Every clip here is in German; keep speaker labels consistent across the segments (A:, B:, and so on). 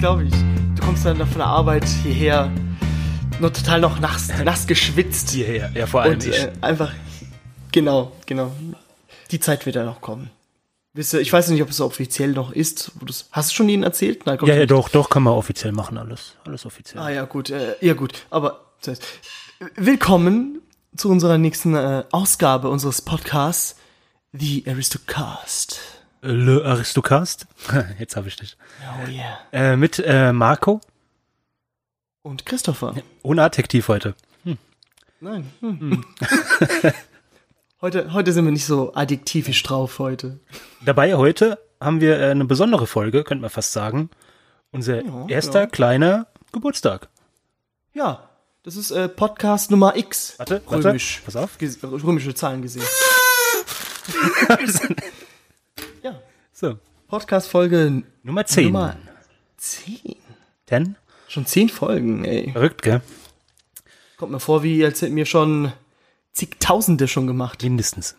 A: glaube ich. Du kommst dann von der Arbeit hierher, nur total noch nass, nass geschwitzt.
B: Hierher, ja, vor allem
A: Und
B: ich.
A: äh, einfach, genau, genau. Die Zeit wird ja noch kommen. Wisst ihr, Ich weiß nicht, ob es offiziell noch ist. Hast du schon ihnen erzählt? Nein,
B: Ja, ja, doch, doch, kann man offiziell machen, alles. Alles offiziell.
A: Ah ja, gut, äh, ja gut. Aber das heißt, willkommen zu unserer nächsten äh, Ausgabe unseres Podcasts, The Aristocast.
B: Le Aristocast. Jetzt habe ich dich.
A: Oh yeah.
B: Äh, mit äh, Marco.
A: Und Christopher.
B: Ohne Adjektiv heute.
A: Nein. Hm. heute, heute sind wir nicht so adjektivisch drauf heute.
B: Dabei heute haben wir äh, eine besondere Folge, könnte man fast sagen. Unser
A: Ja,
B: erster
A: ja.
B: kleiner Geburtstag.
A: Ja, das ist äh, Podcast Nummer X.
B: Warte, warte,
A: Römisch.
B: pass auf.
A: Ges- Römische Zahlen gesehen.
B: So,
A: Podcast Folge
B: Nummer 10.
A: Nummer 10.
B: 10?
A: Schon 10 Folgen, ey.
B: Verrückt, gell?
A: Kommt mir vor, wie als hätten wir schon zigtausende schon gemacht.
B: Mindestens.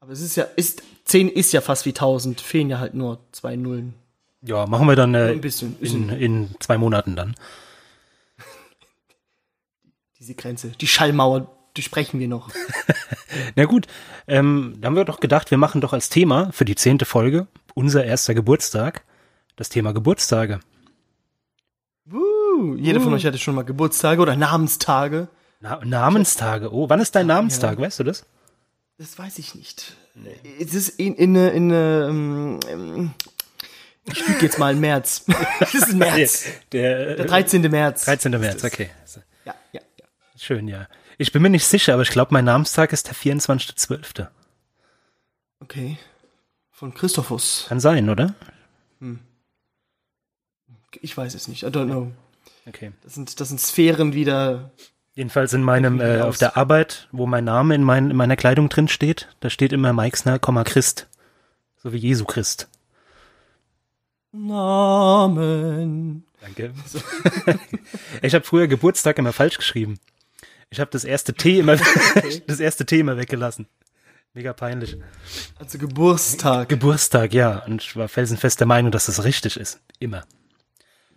A: Aber es ist ja, ist, 10 ist ja fast wie 1000. Fehlen ja halt nur zwei Nullen.
B: Ja, machen wir dann äh,
A: Ein bisschen,
B: in, in zwei Monaten dann.
A: diese Grenze. Die Schallmauer durchbrechen wir noch.
B: Na gut, ähm, da haben wir doch gedacht, wir machen doch als Thema für die zehnte Folge, unser erster Geburtstag, das Thema Geburtstage.
A: Uh, jeder von euch hatte schon mal Geburtstage oder Namenstage.
B: Na, Namenstage, oh, wann ist dein Namenstag, weißt du das?
A: Das weiß ich nicht. Es ist in, in, in, in ähm, ähm, ich lüge jetzt mal im März. Es ist März.
B: Der,
A: Der 13. März.
B: 13. März, okay.
A: Ja, ja, ja.
B: Schön, ja. Ich bin mir nicht sicher, aber ich glaube, mein Namenstag ist der 24.12.
A: Okay. Von Christophus.
B: Kann sein, oder?
A: Ich weiß es nicht. I don't know.
B: Okay.
A: Das sind, das sind Sphären wieder.
B: Jedenfalls in meinem, äh, auf der Arbeit, wo mein Name in, mein, in meiner Kleidung drin steht, da steht immer Meixner, Komma Christ. So wie Jesu Christ.
A: Namen.
B: Danke. ich habe früher Geburtstag immer falsch geschrieben. Ich habe das erste T immer das erste T immer weggelassen. Mega peinlich.
A: Also Geburtstag.
B: Geburtstag, ja. Und ich war felsenfest der Meinung, dass das richtig ist. Immer.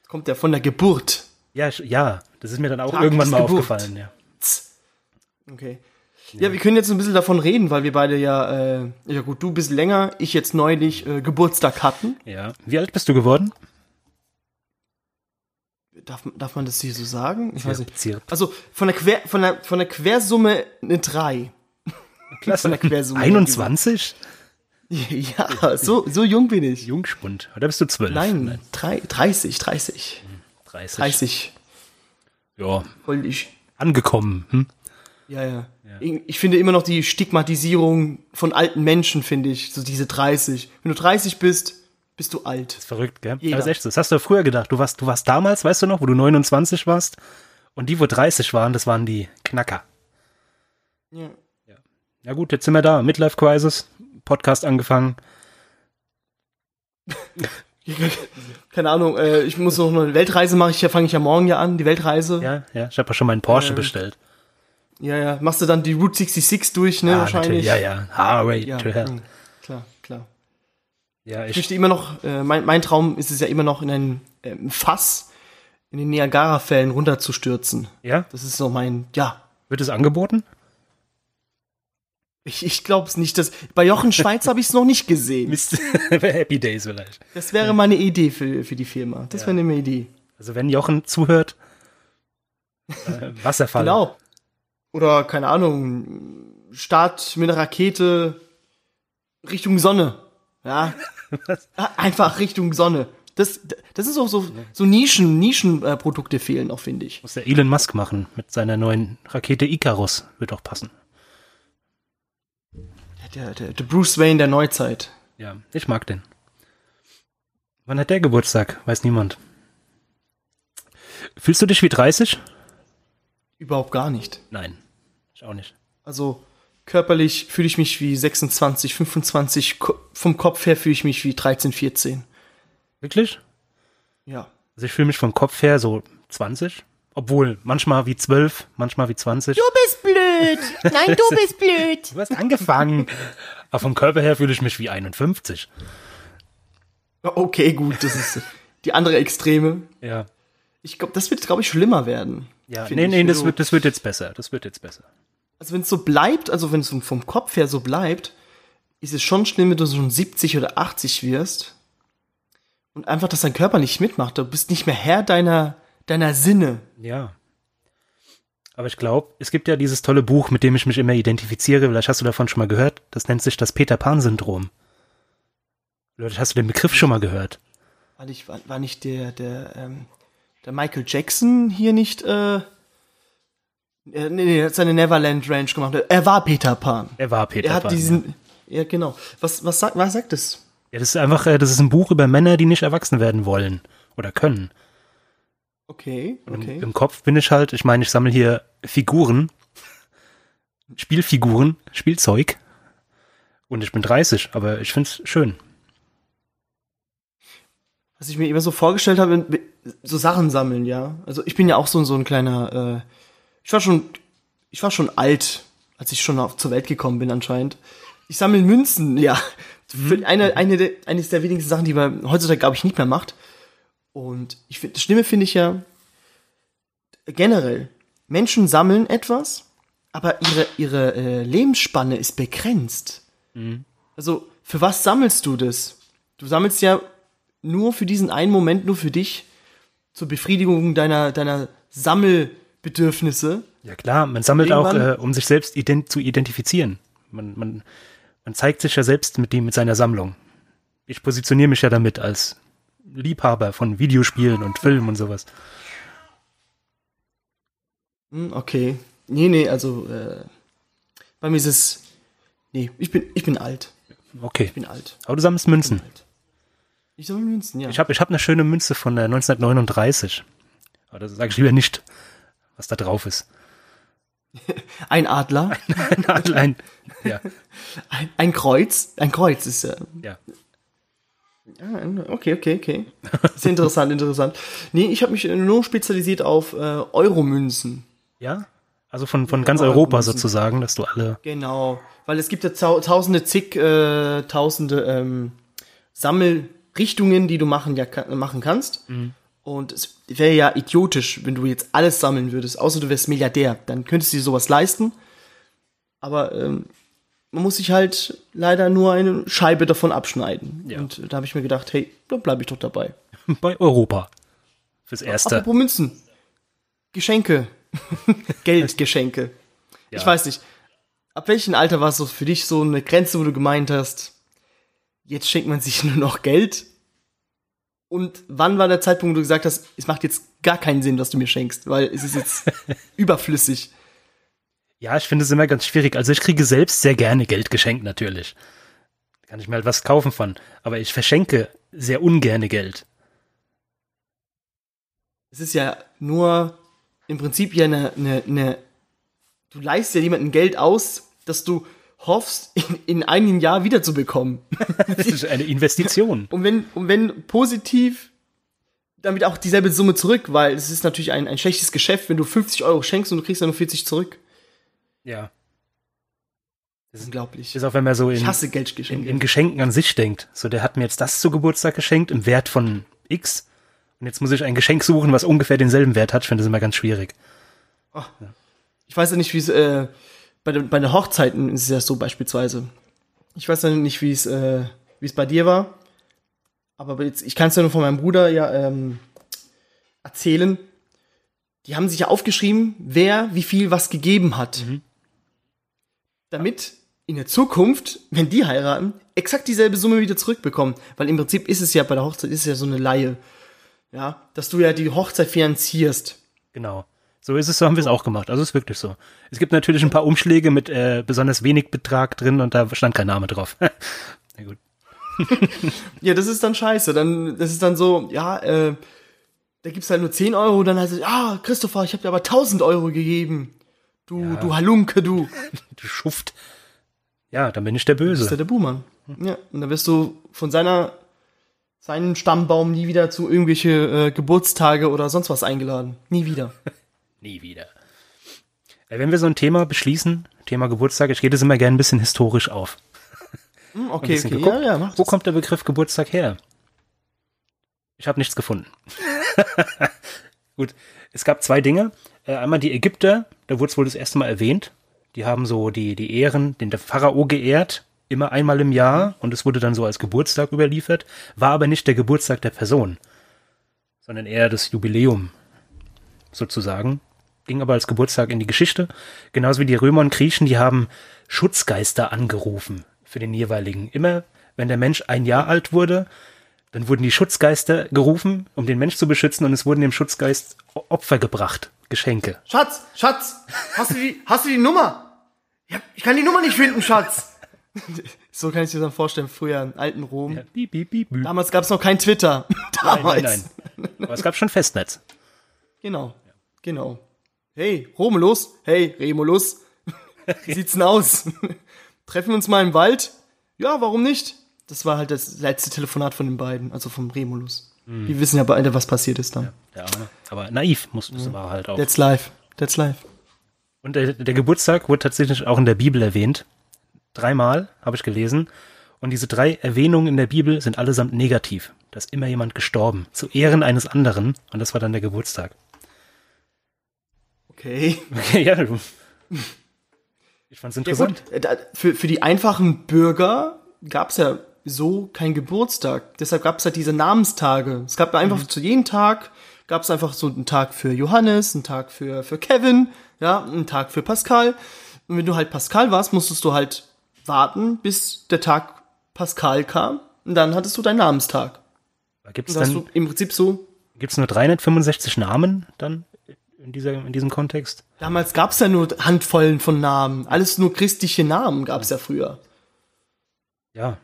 A: Kommt ja von der Geburt.
B: Ja, ja. Das ist mir dann auch
A: Tag
B: irgendwann mal
A: Geburt.
B: aufgefallen, ja.
A: Okay. Ja. wir können jetzt ein bisschen davon reden, weil wir beide ja, äh, ja gut, du bist länger, ich jetzt neulich äh, Geburtstag hatten.
B: Ja. Wie alt bist du geworden?
A: Darf, darf man das hier so sagen? Ich weiß nicht. Also von der, Quer, von der, von der Quersumme eine 3. Von der Quersumme.
B: 21?
A: Ja, so, so jung bin ich.
B: Jungspund. Oder bist du 12?
A: Nein, drei, 30, 30.
B: 30.
A: 30.
B: Ja.
A: Voll ich.
B: Angekommen. Hm?
A: Ja, ja. Ich, ich finde immer noch die Stigmatisierung von alten Menschen, finde ich, so diese 30. Wenn du 30 bist, bist du alt.
B: Verrückt, gell?
A: Jeder.
B: Aber ist echt so. Das hast du ja früher gedacht. Du warst, du warst damals, weißt du noch, wo du 29 warst. Und die, wo 30 waren, das waren die Knacker.
A: Ja.
B: Ja gut, jetzt sind wir da. Midlife Crisis. Podcast angefangen.
A: Keine Ahnung, äh, ich muss noch eine Weltreise machen. Ich fange ich ja morgen ja an, die Weltreise.
B: Ja, ja. Ich habe ja schon meinen Porsche
A: Ähm,
B: bestellt.
A: ja, ja. Machst du dann die Route 66 durch, ne?
B: Ah,
A: wahrscheinlich.
B: natürlich. Ja, ja. Highway
A: Ja,
B: to hell.
A: hm, klar.
B: Ja,
A: Ich
B: ich,
A: möchte immer noch, äh, mein, mein Traum ist es ja immer noch in ein ähm, Fass in den Niagara-Fällen runterzustürzen.
B: ja.
A: Das ist so mein, ja.
B: Wird es angeboten?
A: Ich, ich glaube es nicht. Dass, bei Jochen Schweiz habe ich es noch nicht gesehen.
B: Mist. Happy Days vielleicht.
A: Das wäre meine Idee für, für die Firma. Das wäre eine Idee.
B: Also wenn Jochen zuhört, äh, Wasserfall.
A: Genau. Oder, keine Ahnung, Start mit einer Rakete Richtung Sonne. Ja. Einfach Richtung Sonne. Das, das ist auch so, so Nischen, Nischenprodukte fehlen noch, finde ich.
B: Muss der Elon Musk machen mit seiner neuen Rakete Icarus. Wird auch passen.
A: Der, der, der Bruce Wayne der Neuzeit.
B: Ja, ich mag den. Wann hat der Geburtstag? Weiß niemand. Fühlst du dich wie 30?
A: Überhaupt gar nicht.
B: Nein. Ich auch nicht.
A: Also körperlich fühle ich mich wie 26, 25. Ko- Vom Kopf her fühle ich mich wie 13, 14.
B: Wirklich?
A: Ja.
B: Also ich fühle mich vom Kopf her so 20. Obwohl, manchmal wie 12, manchmal wie 20.
C: Du bist blöd. Nein, du bist blöd.
B: Du hast angefangen. Aber vom Körper her fühle ich mich wie 51.
A: Okay, gut, das ist. die andere Extreme.
B: Ja.
A: Ich glaube, das wird, glaube ich, schlimmer werden.
B: Ja, nee, nee, das
A: du-
B: wird, das wird jetzt besser. Das wird jetzt besser.
A: Also wenn es so bleibt, also wenn es vom- Kopf her so bleibt, ist es schon schlimm, wenn du so schon 70 oder 80 wirst und einfach, dass dein Körper nicht mitmacht. Du bist nicht mehr Herr deiner, deiner Sinne.
B: Ja. Aber ich glaube, es gibt ja dieses tolle Buch, mit dem ich mich immer identifiziere. Vielleicht hast du davon schon mal gehört. Das nennt sich das Peter Pan-Syndrom. Vielleicht hast du den Begriff schon mal gehört.
A: War nicht, war, war nicht der, der, ähm, der Michael Jackson hier nicht, äh, nee, nee, er hat seine Neverland Ranch gemacht. Er war Peter Pan.
B: Er war Peter
A: Er hat
B: Pan.
A: diesen, ja, genau. Was, was sagt, was sagt es?
B: ja, das ist einfach, äh, das ist ein Buch über Männer, die nicht erwachsen werden wollen oder können.
A: Okay, okay.
B: Im, Im Kopf bin ich halt, ich meine, ich sammle hier Figuren, Spielfiguren, Spielzeug. Und ich bin 30, aber ich find's schön.
A: was ich mir immer so vorgestellt habe, so Sachen sammeln, ja. Also ich bin ja auch so, so ein kleiner, äh, ich war schon, ich war schon alt, als ich schon auf, zur Welt gekommen bin anscheinend. Ich sammle Münzen, ja. Für Eine, eine der, eines der wenigsten Sachen, die man heutzutage, glaube ich, nicht mehr macht. Und ich finde, das Schlimme finde ich ja, generell, Menschen sammeln etwas, aber ihre, ihre äh, Lebensspanne ist begrenzt. Also, für was sammelst du das? Du sammelst ja nur für diesen einen Moment, nur für dich, zur Befriedigung deiner, deiner Sammelbedürfnisse.
B: Ja klar, man sammelt auch,
A: Irgendwann-
B: äh, um sich selbst ident zu identifizieren. Man, man, man zeigt sich ja selbst mit dem, mit seiner Sammlung. Ich positioniere mich ja damit als Liebhaber von Videospielen und Filmen und sowas.
A: Hm, okay. Nee, nee, also, äh, bei mir ist es, nee, ich bin, ich bin alt.
B: Okay.
A: Ich bin alt.
B: Aber du sammelst Münzen.
A: alt. Ich sammle Münzen, ja.
B: Ich habe ich hab eine schöne Münze von äh, 1939. Aber das sage ich lieber nicht, was da drauf ist.
A: ein Adler,
B: Ein Adlein. Ja,
A: ein, ein Kreuz. Ein Kreuz ist ja,
B: ja.
A: Ja, okay, okay, okay. Sehr interessant, interessant. Nee, ich habe mich nur spezialisiert auf äh, Euromünzen.
B: Ja? Also von, von ganz
A: aber
B: Europa sozusagen, dass du alle.
A: Genau, weil es gibt ja tausende, zig, äh, tausende ähm, Sammelrichtungen, die du machen, ja, machen kannst. Und es wäre ja idiotisch, wenn du jetzt alles sammeln würdest, außer du wärst Milliardär. Dann könntest du dir sowas leisten. Aber ähm, man muss sich halt leider nur eine Scheibe davon abschneiden.
B: Ja.
A: Und da habe ich mir gedacht, hey, da bleibe ich doch dabei.
B: Bei Europa. Fürs Erste.
A: Apropos Münzen. Geschenke. Geldgeschenke.
B: Ja.
A: Ich weiß nicht. Ab welchem Alter war es so für dich so eine Grenze, wo du gemeint hast, jetzt schenkt man sich nur noch Geld? Und wann war der Zeitpunkt, wo du gesagt hast, es macht jetzt gar keinen Sinn, was du mir schenkst, weil es ist jetzt überflüssig.
B: Ja, ich finde es immer ganz schwierig. Also ich kriege selbst sehr gerne Geld geschenkt natürlich. Da kann ich mir halt was kaufen von. Aber ich verschenke sehr ungerne Geld.
A: Es ist ja nur im Prinzip ja eine, eine, eine du leihst ja jemandem Geld aus, dass du hoffst, in, in einem Jahr wiederzubekommen.
B: Das ist eine Investition.
A: Und wenn, und wenn positiv, damit auch dieselbe Summe zurück, weil es ist natürlich ein, ein schlechtes Geschäft, wenn du 50 Euro schenkst und du kriegst dann nur 40 zurück.
B: Ja.
A: Unglaublich.
B: Ist auch wenn man so in,
A: Ich hasse
B: in,
A: Geldgeschenke.
B: in Geschenken an sich denkt. So, der hat mir jetzt das zu Geburtstag geschenkt im Wert von X. Und jetzt muss ich ein Geschenk suchen, was ungefähr denselben Wert hat. Ich finde das immer ganz schwierig.
A: Ich weiß ja nicht, wie es äh, bei, den, bei den Hochzeiten ist es ja so beispielsweise. Ich weiß ja nicht, wie es äh, wie es bei dir war. Aber jetzt, ich kann es ja nur von meinem Bruder ja ähm, erzählen. Die haben sich ja aufgeschrieben, wer wie viel was gegeben hat. Damit in der Zukunft, wenn die heiraten, exakt dieselbe Summe wieder zurückbekommen. Weil im Prinzip ist es ja bei der Hochzeit ist es ja so eine Laie. Ja, dass du ja die Hochzeit finanzierst.
B: Genau. So ist es, so haben wir es auch gemacht. Also es ist wirklich so. Es gibt natürlich ein paar Umschläge mit äh, besonders wenig Betrag drin und da stand kein Name drauf. Na gut.
A: Ja, das ist dann scheiße. Dann, das ist dann so, ja, äh, da gibt's halt nur 10 Euro, dann heißt es, ah, Christopher, ich habe dir aber 1000 Euro gegeben. Du,
B: Ja.
A: du Halunke, du.
B: Du Schuft. Ja, dann bin ich der
A: Das ist ja
B: Böse.
A: der Buhmann. Ja, und dann wirst du von seiner, seinem Stammbaum nie wieder zu irgendwelche äh, Geburtstage oder sonst was eingeladen. Nie wieder.
B: Nie wieder. Äh, Wenn wir so ein Thema beschließen, Thema Geburtstag, ich gehe das immer gerne ein bisschen historisch auf.
A: Hm, okay, okay,
B: geguckt,
A: ja, ja,
B: Wo kommt der Begriff Geburtstag her? Ich habe nichts gefunden. Gut, es gab zwei Dinge. Äh, einmal die Ägypter, da wurde es wohl das erste Mal erwähnt. Die haben so die, die Ehren, den der Pharao geehrt, immer einmal im Jahr und es wurde dann so als Geburtstag überliefert, war aber nicht der Geburtstag der Person, sondern eher das Jubiläum sozusagen. Ging aber als Geburtstag in die Geschichte. Genauso wie die Römer und Griechen, die haben Schutzgeister angerufen für den jeweiligen. Immer wenn der Mensch ein Jahr alt wurde, dann wurden die Schutzgeister gerufen, um den Mensch zu beschützen und es wurden dem Schutzgeist Opfer gebracht, Geschenke.
A: Schatz, Schatz, hast du die, hast du die Nummer? Ja, ich kann die Nummer nicht finden, Schatz. so kann ich dir dann vorstellen, früher in alten Rom.
B: Ja, piep, piep, piep.
A: Damals gab es noch kein Twitter.
B: Nein,
A: Damals.
B: nein, nein. Aber es gab schon Festnetz.
A: Genau, genau. Hey, Romulus, hey, Remulus, wie sieht's denn aus? Treffen wir uns mal im Wald? Ja, warum nicht? Das war halt das letzte Telefonat von den beiden, also vom Remulus. Die wissen ja beide, was passiert ist dann.
B: Der Arme. Aber naiv muss das war halt auch.
A: That's life. That's life.
B: Und der, der Geburtstag wurde tatsächlich auch in der Bibel erwähnt. Dreimal habe ich gelesen. Und diese drei Erwähnungen in der Bibel sind allesamt negativ. Da ist immer jemand gestorben. Zu Ehren eines anderen. Und das war dann der Geburtstag.
A: Okay.
B: Okay, ja. du- Ich fand's
A: Ja
B: interessant.
A: gut, äh, da- für, für die einfachen Bürger gab's ja so keinen Geburtstag. Deshalb gab's halt diese Namenstage. Es gab einfach zu jedem Tag, gab's einfach so einen Tag für Johannes, einen Tag für, für Kevin, ja, einen Tag für Pascal. Und wenn du halt Pascal warst, musstest du halt warten, bis der Tag Pascal kam. Und dann hattest du deinen Namenstag.
B: Gibt es
A: Und hast
B: dann
A: du im Prinzip so,
B: gibt's nur 365 Namen dann in, dieser, in diesem Kontext?
A: damals gab's ja nur Handvollen von Namen. Alles nur christliche Namen gab's ja früher.
B: Ja.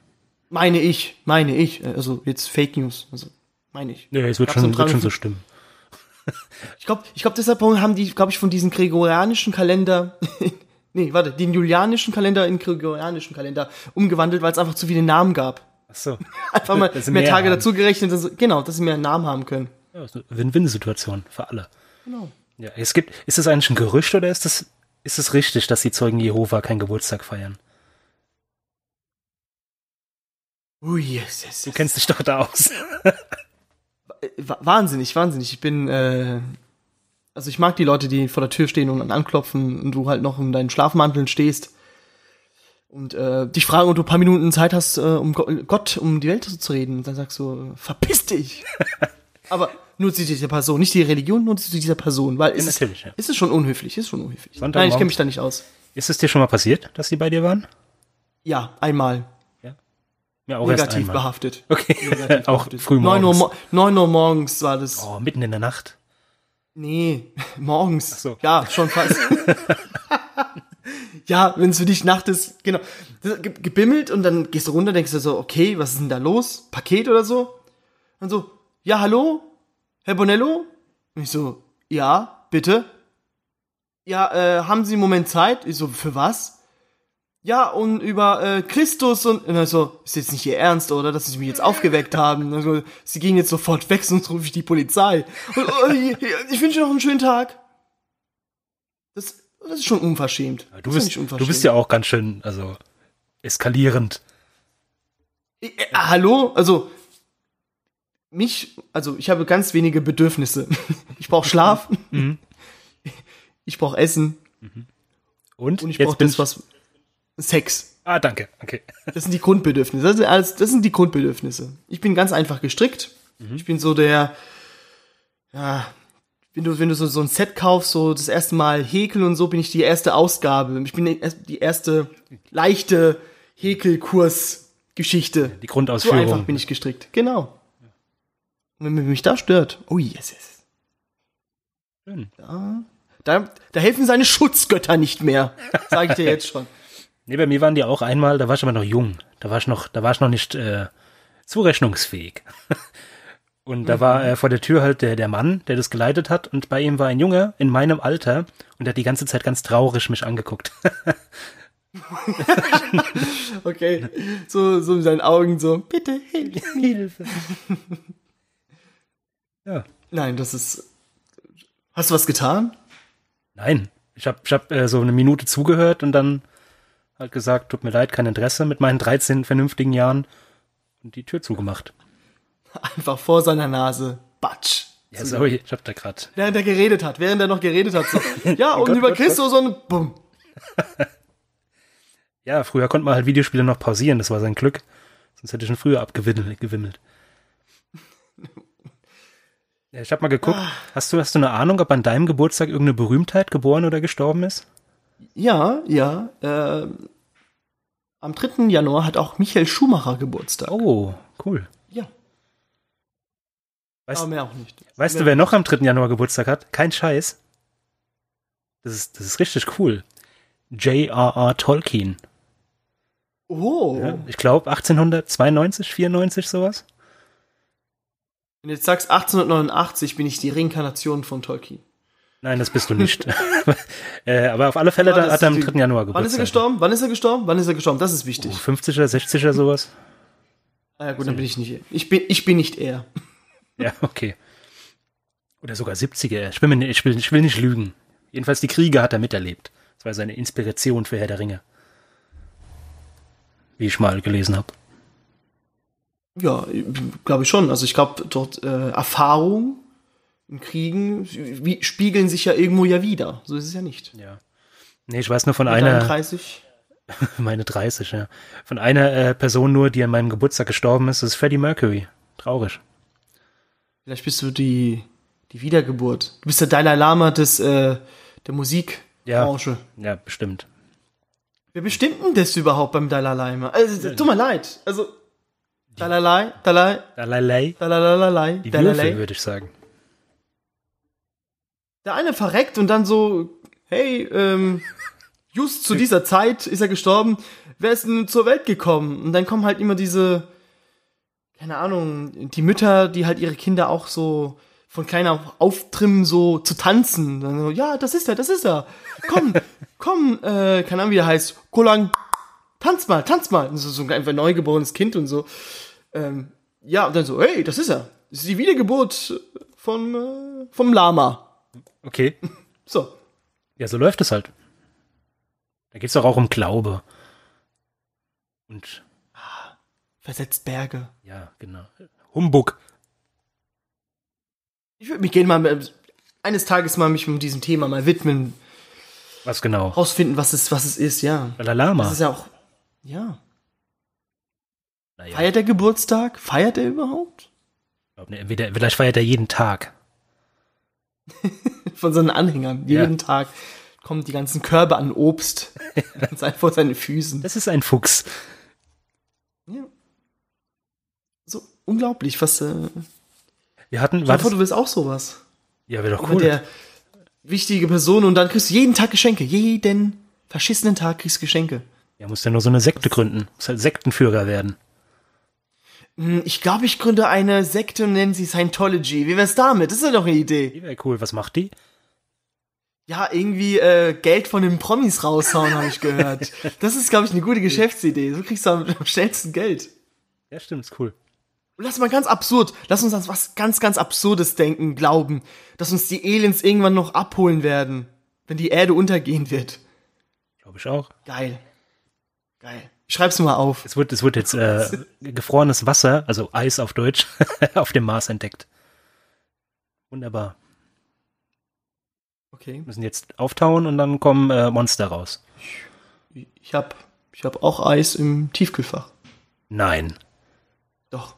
A: Meine ich, meine ich. Also jetzt Fake News. Also meine ich.
B: Ja, es wird
A: Gab's
B: schon, wird schon
A: 300
B: so stimmen.
A: Ich glaube, ich glaub, deshalb haben die, glaube ich, von diesem gregorianischen Kalender, nee, warte, den julianischen Kalender in gregorianischen Kalender umgewandelt, weil es einfach zu viele Namen gab.
B: Ach so.
A: Einfach mal mehr,
B: mehr
A: Tage
B: haben.
A: dazu gerechnet, dass, genau, dass sie mehr Namen haben können.
B: Ja, ist eine Win-Win-Situation für alle.
A: Genau.
B: Ja, es gibt, ist das eigentlich ein Gerücht oder ist das, ist es richtig, dass die Zeugen Jehova keinen Geburtstag feiern?
A: Ui, yes, yes,
B: Du
A: yes.
B: kennst dich doch da aus.
A: Wa- Wahnsinnig, wahnsinnig. Ich bin, äh, also ich mag die Leute, die vor der Tür stehen und anklopfen und du halt noch in deinen Schlafmanteln stehst und äh, dich fragen, ob du ein paar Minuten Zeit hast, äh, um Go Gott, um die Welt zu reden. Und dann sagst du, verpiss dich. Aber nur zu dieser Person, nicht die Religion, nur zu dieser Person, weil ist,
B: natürlich, ja.
A: ist es schon unhöflich, ist schon unhöflich. Nein, ich kenne mich da nicht aus.
B: Ist es dir schon mal passiert, dass die bei dir waren?
A: Ja, einmal.
B: Ja, auch erst
A: negativ
B: einmal.
A: behaftet.
B: Okay,
A: Negativ
B: auch
A: behaftet.
B: früh
A: 9 Uhr,
B: morgens.
A: mo 9 Uhr morgens war das.
B: Oh, mitten in der Nacht.
A: Nee, morgens.
B: Ach so.
A: Ja, schon fast. ja, wenn es für dich Nacht ist, genau. Gebimmelt und dann gehst du runter, denkst du so, okay, was ist denn da los? Paket oder so? Und so, ja, hallo? Herr Bonello? Und ich so, ja, bitte? Ja, äh, haben Sie einen Moment Zeit? Ich so, für was? Ja, und über äh, Christus und, und so, ist jetzt nicht Ihr Ernst, oder? Dass Sie mich jetzt aufgeweckt haben. Also, Sie gehen jetzt sofort weg, sonst rufe ich die Polizei. Und, oh, ich wünsche Ihnen noch einen schönen Tag. Das, das ist schon unverschämt.
B: Du
A: das
B: bist,
A: ist nicht
B: du bist ja auch ganz schön, also, eskalierend.
A: Äh, hallo? Also, mich, also ich habe ganz wenige Bedürfnisse. Ich brauche Schlaf.
B: Mhm.
A: Ich brauche Essen.
B: Und,
A: Und ich brauche das, was. Sex.
B: Ah, danke. Okay.
A: Das sind die Grundbedürfnisse. Das sind, alles, das sind die Grundbedürfnisse. Ich bin ganz einfach gestrickt.
B: Mhm.
A: Ich bin so der, ja, wenn du, wenn du so, so ein Set kaufst, so das erste Mal häkeln und so, bin ich die erste Ausgabe. Ich bin die erst- die erste leichte Häkelkurs-Geschichte.
B: Die
A: So
B: Grundausführung.
A: einfach bin ich gestrickt. Genau. Und wenn mich da stört, oh yes, yes.
B: Schön.
A: Da, da, da helfen seine Schutzgötter nicht mehr. Sage ich dir jetzt schon.
B: Nee, bei mir waren die auch einmal, da war ich aber noch jung. Da war ich noch, da war ich noch nicht äh, zurechnungsfähig. Und da war äh, vor der Tür halt der, der Mann, der das geleitet hat, und bei ihm war ein Junge in meinem Alter und der hat die ganze Zeit ganz traurig mich angeguckt.
A: Okay. So, so in seinen Augen so, bitte hilf.
B: Hilfe. Ja.
A: Nein, das ist. Hast du was getan?
B: Nein. Ich habe ich hab, äh, so eine Minute zugehört und dann halt gesagt, tut mir leid, kein Interesse mit meinen 13 vernünftigen Jahren und die Tür zugemacht.
A: Einfach vor seiner Nase. Batsch.
B: Ja, sorry, ich hab da grad.
A: Während er geredet hat, während er noch geredet hat. So, ja, und
B: Gott,
A: über
B: Gott,
A: Christus und bumm.
B: Ja, früher konnte man halt Videospiele noch pausieren, das war sein Glück. Sonst hätte ich schon früher abgewimmelt. Ja, ich hab mal geguckt. Hast du, hast du eine Ahnung, ob an deinem Geburtstag irgendeine Berühmtheit geboren oder gestorben ist?
A: Ja, ja. Äh, am 3. Januar hat auch Michael Schumacher Geburtstag.
B: Oh, cool.
A: Ja,
B: Weißt,
A: aber mehr auch nicht.
B: weißt du, wer noch am 3. Januar Geburtstag hat? Kein Scheiß. Das ist, das ist richtig cool. J.R.R. Tolkien.
A: Oh.
B: Ja, ich glaube 1892, 94 sowas.
A: Wenn du jetzt sagst 1889, bin ich die Reinkarnation von Tolkien.
B: Nein, das bist du nicht. äh, aber auf alle Fälle
A: Ah,
B: da, hat er am
A: ist die-
B: 3. Januar Geburtstag.
A: Wann ist er gestorben? Wann ist er gestorben? Wann ist er gestorben? Das ist wichtig.
B: Oh, 50er, 60er sowas?
A: Ah, ja, gut, dann bin ich nicht er. Ich bin, ich bin nicht er.
B: Ja, okay. Oder sogar 70er. Ich, bin ich, will, ich will nicht lügen. Jedenfalls die Kriege hat er miterlebt. Das war seine Inspiration für Herr der Ringe. Wie ich mal gelesen habe.
A: Ja, glaube ich schon. Also ich glaube, dort äh, Erfahrung in Kriegen wie, spiegeln sich ja irgendwo ja wieder. So ist es ja nicht.
B: Ja. Nee, ich weiß nur von
A: Mit
B: einer,
A: 31.
B: meine 30, ja. Von einer äh, Person nur, die an meinem Geburtstag gestorben ist, ist Freddie Mercury. Traurig.
A: Vielleicht bist du die, die Wiedergeburt. Du bist der Dalai Lama des, äh, der Musikbranche.
B: Ja, bestimmt.
A: Wer bestimmt denn das überhaupt beim Dalai Lama? Also, tut mir leid. Also, Dalai, Dalai,
B: Dalalei.
A: Dalai,
B: Die. Würfel, würde ich sagen.
A: Der eine verreckt und dann so, hey, ähm, just zu dieser Zeit ist er gestorben. Wer ist denn zur Welt gekommen? Und dann kommen halt immer diese, keine Ahnung, die Mütter, die halt ihre Kinder auch so von klein auf auftrimmen, so zu tanzen. Dann so, ja, das ist er, das ist er. Komm, komm, äh, keine Ahnung, wie er heißt. Kolang, tanz mal, tanz mal. Und so, so ein einfach neugeborenes Kind und so. Ähm, ja, und dann so, hey, das ist er. Das ist die Wiedergeburt vom, äh, vom Lama.
B: Okay.
A: So.
B: Ja, so läuft es halt. Da geht's doch auch um Glaube. Und,
A: Versetzt Berge.
B: ja, genau. Humbug.
A: Ich würde mich gerne mal äh, eines Tages mal mich mit diesem Thema mal widmen,
B: Was genau?
A: rausfinden, was es, was es ist, ja.
B: Dalalama.
A: Das ist ja auch, ja.
B: Naja,
A: Feiert er Geburtstag? Feiert er überhaupt?
B: entweder, vielleicht feiert er jeden Tag.
A: Von seinen Anhängern.
B: Ja.
A: Jeden Tag kommen die ganzen Körbe an Obst vor seinen Füßen.
B: Das ist ein Fuchs.
A: Ja. So unglaublich, was, äh,
B: Wir hatten,
A: stell
B: war
A: dir vor,
B: das,
A: du willst auch sowas.
B: ja, wäre doch cool.
A: der wichtige Person und dann kriegst du jeden Tag Geschenke. Jeden verschissenen Tag kriegst du Geschenke.
B: Ja, muss ja nur so eine Sekte gründen. Muss halt Sektenführer werden.
A: Hm, Ich glaube, ich gründe eine Sekte und nenne sie Scientology. Wie wär's damit? Das ist ja doch eine Idee.
B: Die wäre cool. Was macht die?
A: Ja, irgendwie äh, Geld von den Promis raushauen, habe ich gehört. Das ist, glaube ich, eine gute Geschäftsidee. So kriegst du am, am schnellsten Geld.
B: Ja, stimmt, ist cool.
A: Lass mal ganz absurd, lass uns an was ganz, ganz Absurdes denken, glauben, dass uns die Aliens irgendwann noch abholen werden, wenn die Erde untergehen wird.
B: Glaube ich auch.
A: Geil. Geil. Ich schreib's mal auf.
B: Es wird, es wird jetzt äh, gefrorenes Wasser, also Eis auf Deutsch, auf dem Mars entdeckt. Wunderbar.
A: Okay.
B: Müssen jetzt auftauen und dann kommen äh, Monster raus.
A: Ich hab, ich hab auch Eis im Tiefkühlfach.
B: Nein.
A: Doch.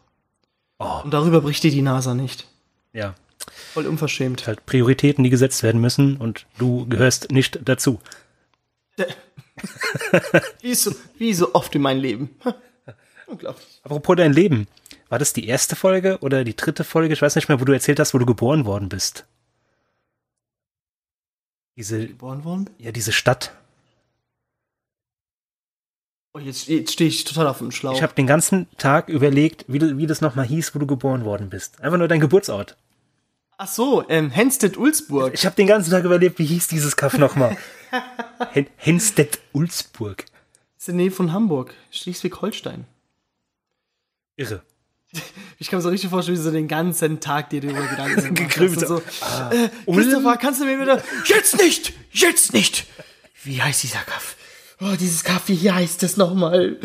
B: Oh,
A: Und darüber bricht dir die NASA nicht.
B: ja.
A: Voll unverschämt.
B: Halt Prioritäten, die gesetzt werden müssen und du gehörst nicht dazu.
A: Wie so, wie so oft in meinem Leben. Unglaublich.
B: Apropos dein Leben. War das die erste Folge oder die dritte Folge? Ich weiß nicht mehr, wo du erzählt hast, wo du geboren worden bist. Diese,
A: Geboren worden?
B: ja, diese Stadt.
A: Oh, jetzt, jetzt stehe ich total auf dem Schlauch.
B: Ich habe den ganzen Tag überlegt, wie, du- wie das nochmal hieß, wo du geboren worden bist. Einfach nur dein Geburtsort.
A: Ach so, ähm, Henstedt-Ulzburg.
B: Ich habe den ganzen Tag überlegt, wie hieß dieses Kaff nochmal? Hen Henstedt-Ulzburg.
A: ist in der Nähe von Hamburg. Schleswig-Holstein.
B: Irre.
A: Ich kann mir so richtig vorstellen, wie du so den ganzen Tag dir darüber Gedanken gemacht hast
B: Gegrübelt.
A: und so. Äh, Christopher, kannst du mir wieder... Jetzt nicht! Jetzt nicht! Wie heißt dieser Kaff? Oh, dieses Kaff, wie heißt das nochmal?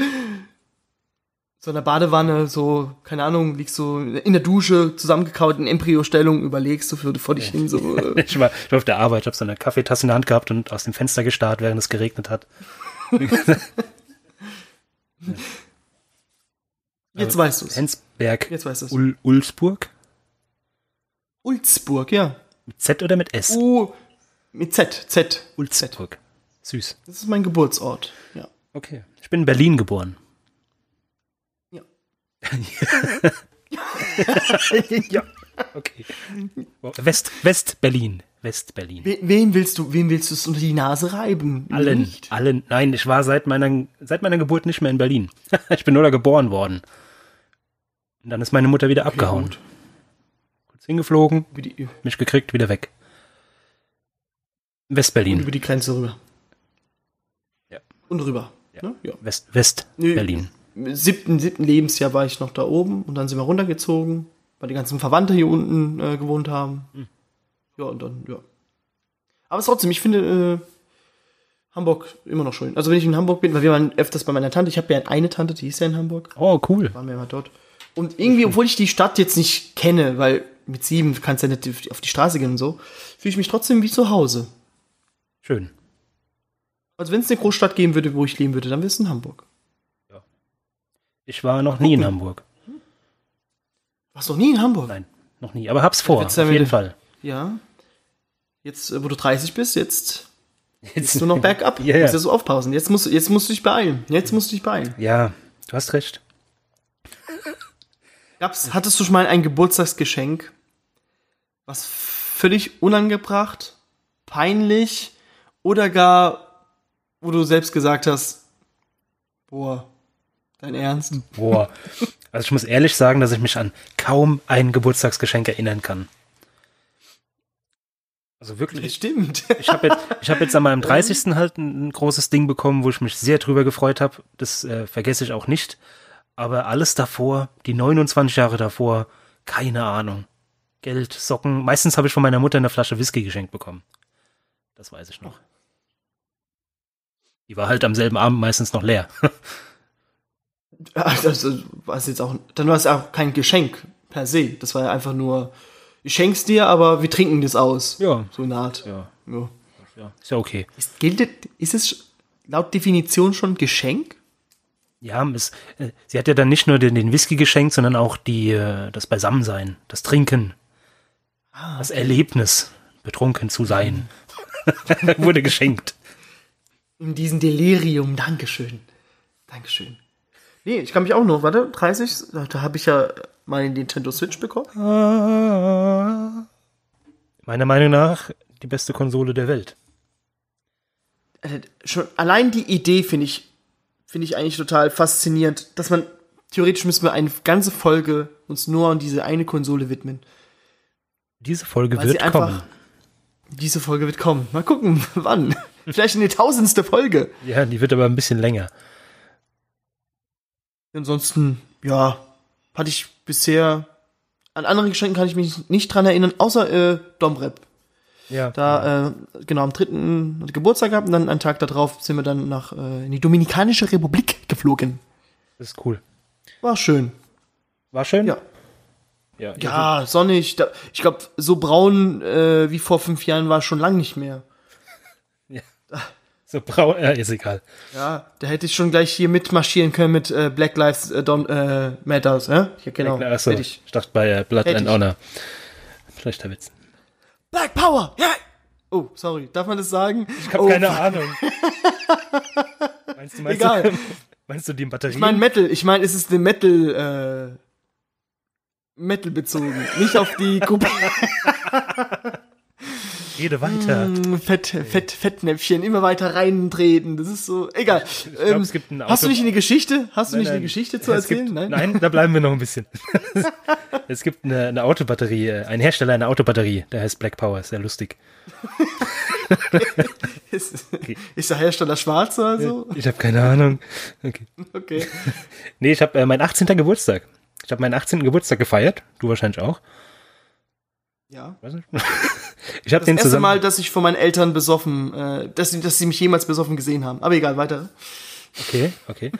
A: So in der Badewanne, so, keine Ahnung, liegst so in der Dusche, zusammengekaut in Embryo-Stellung, überlegst du für, vor dich hin, so. Äh,
B: Ich war, ich war auf der Arbeit, habe so eine Kaffeetasse in der Hand gehabt und aus dem Fenster gestarrt, während es geregnet hat.
A: jetzt weißt du's.
B: Hensberg,
A: Jetzt weißt du's.
B: Ul Ulsburg?
A: Ulzburg, ja.
B: Mit Z oder mit S?
A: U, mit Z, Z.
B: Ulsburg. Süß.
A: Das ist mein Geburtsort, ja.
B: Okay. Ich bin in Berlin geboren.
A: Ja.
B: Okay. West, West-Berlin. West-Berlin.
A: Wen, willst du, wen willst du es unter die Nase reiben?
B: Allen,
A: Nicht.
B: allen. Nein, ich war seit meiner, seit meiner Geburt nicht mehr in Berlin. ich bin nur da geboren worden. Und dann ist meine Mutter wieder abgehauen.
A: gut.
B: Kurz hingeflogen, mich gekriegt, wieder weg. West-Berlin.
A: über die Grenze rüber.
B: Ja.
A: Und rüber.
B: Ja.
A: Ne? ja.
B: West, West-Berlin.
A: Im siebten, siebten Lebensjahr war ich noch da oben und dann sind wir runtergezogen, weil die ganzen Verwandte hier unten äh, gewohnt haben.
B: Hm.
A: Ja, und dann, ja. Aber trotzdem, ich finde äh, Hamburg immer noch schön. Also wenn ich in Hamburg bin, weil wir waren öfters bei meiner Tante, ich habe ja eine Tante, die ist ja in Hamburg,
B: Oh, cool.
A: waren wir immer dort. Und irgendwie, obwohl ich die Stadt jetzt nicht kenne, weil mit sieben kannst du ja nicht auf die Straße gehen und so, fühle ich mich trotzdem wie zu Hause.
B: Schön.
A: Also wenn es eine Großstadt geben würde, wo ich leben würde, dann wäre es in Hamburg.
B: Ich war noch nie in Hamburg.
A: Warst du noch nie in Hamburg?
B: Nein, noch nie. Aber hab's vor, auf jeden Fall.
A: Ja. Jetzt, äh, wo du 30 bist, jetzt Jetzt nur noch bergab.
B: Ja, ja.
A: Musst ja so aufpausen. Jetzt musst, du- jetzt musst du dich beeilen. Jetzt musst du dich beeilen.
B: Ja, du hast recht.
A: Gab's, hattest du schon mal ein Geburtstagsgeschenk, was völlig unangebracht, peinlich oder gar, wo du selbst gesagt hast, boah, dein Ernst?
B: Boah. Also ich muss ehrlich sagen, dass ich mich an kaum ein Geburtstagsgeschenk erinnern kann. Also wirklich.
A: Stimmt.
B: Ich habe jetzt, ich hab jetzt an meinem 30. halt ein, ein großes Ding bekommen, wo ich mich sehr drüber gefreut habe. Das äh, vergesse ich auch nicht. Aber alles davor, die 29 Jahre davor, keine Ahnung. Geld, Socken. Meistens habe ich von meiner Mutter eine Flasche Whisky geschenkt bekommen. Das weiß ich noch. Die war halt am selben Abend meistens noch leer.
A: Also, was jetzt auch, dann war es auch kein Geschenk per se. Das war ja einfach nur, ich schenk's dir, aber wir trinken das aus.
B: Ja.
A: So eine Art.
B: Ja,
A: Ja.
B: ja. Ist ja okay.
A: Ist, gilt, ist es laut Definition schon Geschenk?
B: Ja, es, äh, sie hat ja dann nicht nur den, den Whisky geschenkt, sondern auch die, äh, das Beisammensein, das Trinken, das Erlebnis, betrunken zu sein, wurde geschenkt.
A: In diesem Delirium. Dankeschön. Dankeschön. Nee, ich kann mich auch noch, warte, 30, da, habe ich ja meine Nintendo Switch bekommen.
B: Meiner Meinung nach die beste Konsole der Welt.
A: Äh, schon allein die Idee finde ich, finde ich eigentlich total faszinierend, dass man, theoretisch müssen wir eine ganze Folge uns nur an diese eine Konsole widmen.
B: Diese Folge
A: Weil
B: wird kommen.
A: Diese Folge wird kommen. Mal gucken, wann. Vielleicht in die tausendste Folge.
B: Ja, die wird aber ein bisschen länger.
A: Ansonsten, ja, hatte ich bisher an andere Geschenke kann ich mich nicht dran erinnern, außer äh, Domrep.
B: Ja.
A: Da, äh, genau, am dritten Geburtstag gehabt und dann einen Tag darauf sind wir dann nach äh, in die Dominikanische Republik geflogen.
B: Das ist cool.
A: War schön.
B: War schön?
A: Ja.
B: Ja.
A: Ja, sonnig. Da, ich glaube, so braun äh, wie vor fünf Jahren war es schon lang nicht mehr.
B: So braun, ja, ist egal.
A: Ja, da hätte ich schon gleich hier mitmarschieren können mit äh, Black Lives äh, Don, äh, Matters, äh? Ja, genau.
B: Achso,
A: Hätte
B: ich.
A: ich.
B: dachte bei äh, Blood
A: Hätte
B: and
A: ich.
B: Honor. Schlechter Witz.
A: Black Power! Ja! Oh, sorry, darf man das sagen?
B: Ich habe
A: oh,
B: keine Ahnung. meinst du, meinst
A: Egal.
B: du, meinst du die Batterie?
A: Ich meine Metal, ich meine, es ist eine Metal, äh, Metal bezogen, nicht auf die Gruppe.
B: Rede weiter.
A: Mm, Fett, Fett, Fettnäpfchen, immer weiter reintreten, das ist so, egal.
B: Ich glaub,
A: Ähm,
B: es gibt ein
A: hast du nicht eine Geschichte? Hast du
B: Nein,
A: nicht eine. Geschichte zu
B: Es
A: erzählen?
B: Gibt,
A: nein?
B: nein, da bleiben wir noch ein bisschen. es gibt eine, eine Autobatterie, äh, ein Hersteller einer Autobatterie, der heißt Black Power, sehr lustig.
A: Ist, ist der Hersteller schwarz oder so?
B: Ich habe keine Ahnung. Okay.
A: Okay.
B: Nee, ich habe äh, meinen 18. Geburtstag. Ich habe meinen 18. Geburtstag gefeiert. Du wahrscheinlich auch.
A: Ja.
B: Weiß nicht. Ich habe
A: Das
B: den
A: erste. Mal, dass ich von meinen Eltern besoffen, äh, dass, sie, dass sie mich jemals besoffen gesehen haben. Aber egal, weiter.
B: Okay, okay.